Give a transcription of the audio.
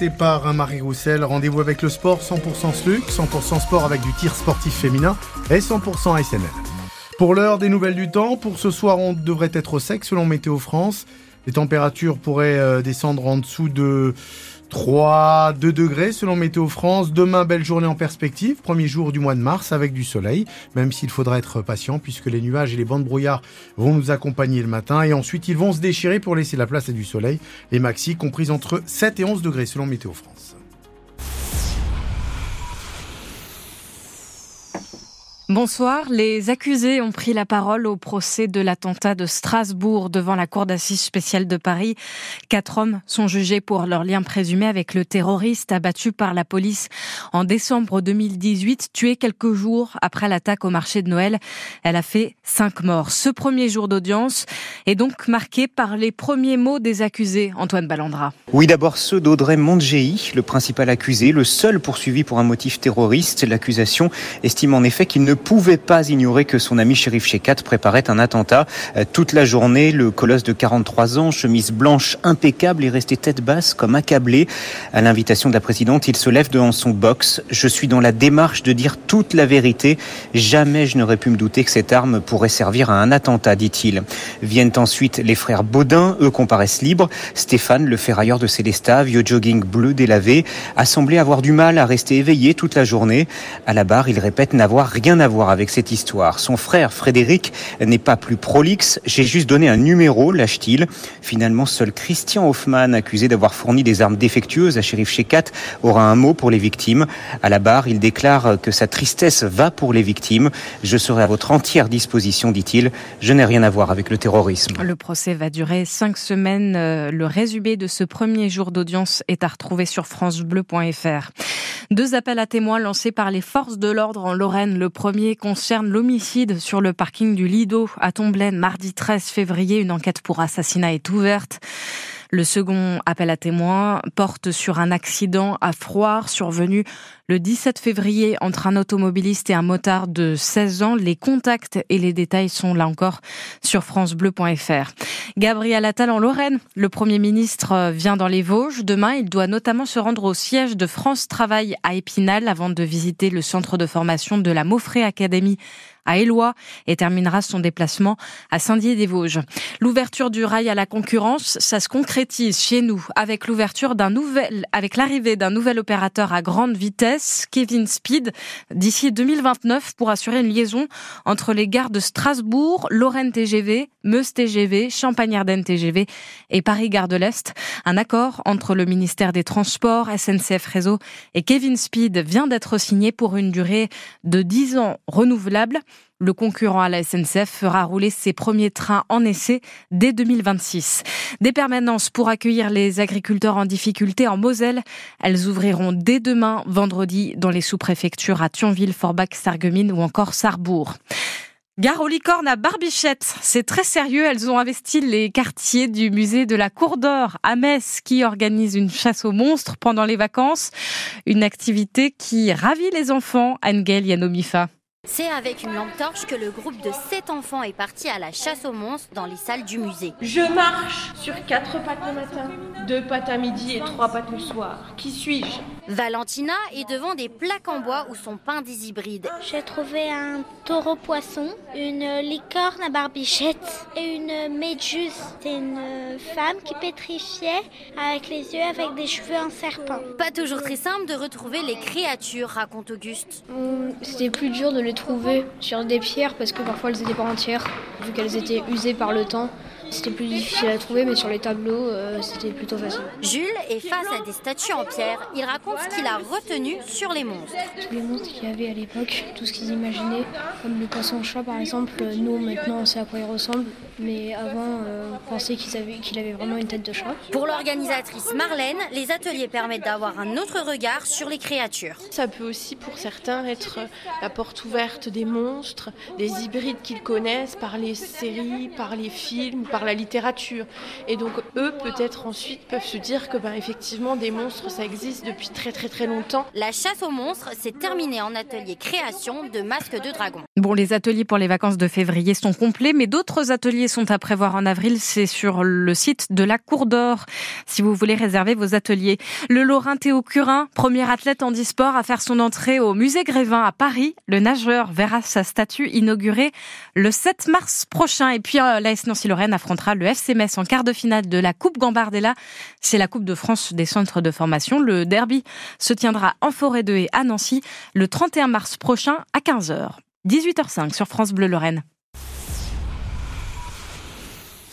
C'est par Marie Roussel, rendez-vous avec le sport 100% SLUC, 100% sport avec du tir sportif féminin et 100% SNL. Pour l'heure des nouvelles du temps, pour ce soir on devrait être sec selon Météo France. Les températures pourraient euh, descendre en dessous de 3, 2 degrés selon Météo France. Demain, belle journée en perspective. Premier jour du mois de mars avec du soleil, même s'il faudra être patient puisque les nuages et les bancs de brouillard vont nous accompagner le matin. Et ensuite, ils vont se déchirer pour laisser la place à du soleil. Les maxi comprises entre 7 et 11 degrés selon Météo France. Bonsoir. Les accusés ont pris la parole au procès de l'attentat de Strasbourg devant la Cour d'assises spéciale de Paris. Quatre hommes sont jugés pour leur lien présumé avec le terroriste abattu par la police en décembre 2018, tué quelques jours après l'attaque au marché de Noël. Elle a fait cinq morts. Ce premier jour d'audience est donc marqué par les premiers mots des accusés, Antoine Ballandra. Oui, d'abord ceux d'Audrey le principal accusé, le seul poursuivi pour un motif terroriste. L'accusation estime en effet qu'il ne pouvait pas ignorer que son ami shérif Shekat préparait un attentat. Euh, toute la journée, le colosse de 43 ans, chemise blanche impeccable, est resté tête basse comme accablé. À l'invitation de la présidente, il se lève devant son box. Je suis dans la démarche de dire toute la vérité. Jamais je n'aurais pu me douter que cette arme pourrait servir à un attentat, dit-il. Viennent ensuite les frères Baudin, eux comparaissent libres. Stéphane, le ferrailleur de Célestat, vieux jogging bleu délavé, a semblé avoir du mal à rester éveillé toute la journée. À la barre, il répète n'avoir rien à à voir avec cette histoire. Son frère Frédéric n'est pas plus prolixe. J'ai juste donné un numéro, lâche-t-il. Finalement, seul Christian Hoffman, accusé d'avoir fourni des armes défectueuses à Shérif Shekat, aura un mot pour les victimes. À la barre, il déclare que sa tristesse va pour les victimes. Je serai à votre entière disposition, dit-il. Je n'ai rien à voir avec le terrorisme. Le procès va durer cinq semaines. Euh, le résumé de ce premier jour d'audience est à retrouver sur francebleu.fr. Deux appels à témoins lancés par les forces de l'ordre en Lorraine. Le premier concerne l'homicide sur le parking du Lido à Tomblaine mardi 13 février. Une enquête pour assassinat est ouverte. Le second appel à témoins porte sur un accident à Froire survenu le 17 février entre un automobiliste et un motard de 16 ans. Les contacts et les détails sont là encore sur francebleu.fr. Gabriel Attal en Lorraine. Le Premier ministre vient dans les Vosges. Demain, il doit notamment se rendre au siège de France Travail à Épinal avant de visiter le centre de formation de la Maufré Academy à Éloi et terminera son déplacement à Saint-Dié-des-Vosges. L'ouverture du rail à la concurrence, ça se concrétise chez nous avec l'ouverture d'un nouvel, avec l'arrivée d'un nouvel opérateur à grande vitesse, Kevin Speed, d'ici 2029 pour assurer une liaison entre les gares de Strasbourg, Lorraine TGV, Meuse TGV, Champagne-Ardenne TGV et Paris-Gare de l'Est. Un accord entre le ministère des Transports, SNCF Réseau et Kevin Speed vient d'être signé pour une durée de 10 ans renouvelable. Le concurrent à la SNCF fera rouler ses premiers trains en essai dès 2026. Des permanences pour accueillir les agriculteurs en difficulté en Moselle. Elles ouvriront dès demain, vendredi, dans les sous-préfectures à Thionville, Forbach, Sarreguemines ou encore Sarrebourg. Gare aux licornes à Barbichette. C'est très sérieux. Elles ont investi les quartiers du musée de la Cour d'Or à Metz qui organise une chasse aux monstres pendant les vacances. Une activité qui ravit les enfants. Angel Yanomifa. C'est avec une lampe torche que le groupe de sept enfants est parti à la chasse aux monstres dans les salles du musée. Je marche sur quatre pattes le matin, deux pattes à midi et trois pattes le soir. Qui suis-je? Valentina est devant des plaques en bois où sont peints des hybrides. J'ai trouvé un taureau poisson, une licorne à barbichette et une méduse. C'est une femme qui pétrifiait avec les yeux avec des cheveux en serpent. Pas toujours très simple de retrouver les créatures, raconte Auguste. Hum, c'était plus dur de les trouver sur des pierres parce que parfois elles étaient pas entières, vu qu'elles étaient usées par le temps. C'était plus difficile à trouver, mais sur les tableaux, euh, c'était plutôt facile. Jules est face à des statues en pierre. Il raconte ce qu'il a retenu sur les monstres. Tous les monstres qu'il y avait à l'époque, tout ce qu'ils imaginaient, comme le poisson-chat par exemple, nous maintenant on sait à quoi il ressemble, mais avant euh, on pensait qu'il avait, vraiment une tête de chat. Pour l'organisatrice Marlène, les ateliers permettent d'avoir un autre regard sur les créatures. Ça peut aussi pour certains être la porte ouverte des monstres, des hybrides qu'ils connaissent par les séries, par les films, par la littérature. Et donc eux, peut-être ensuite, peuvent se dire que ben, effectivement, des monstres, ça existe depuis très très très longtemps. La chasse aux monstres s'est terminée en atelier création de masques de dragon. Bon, les ateliers pour les vacances de février sont complets, mais d'autres ateliers sont à prévoir en avril. C'est sur le site de la Cour d'Or si vous voulez réserver vos ateliers. Le Lorrain Théo Curin, premier athlète en e-sport à faire son entrée au musée Grévin à Paris. Le nageur verra sa statue inaugurée le 7 mars prochain. Et puis euh, l'AS Nancy-Lorraine affrontera le FC Metz en quart de finale de la Coupe Gambardella. C'est la Coupe de France des centres de formation. Le derby se tiendra en Forêt de Haie à Nancy le 31 mars prochain à 15h. 18h05 sur France Bleu Lorraine.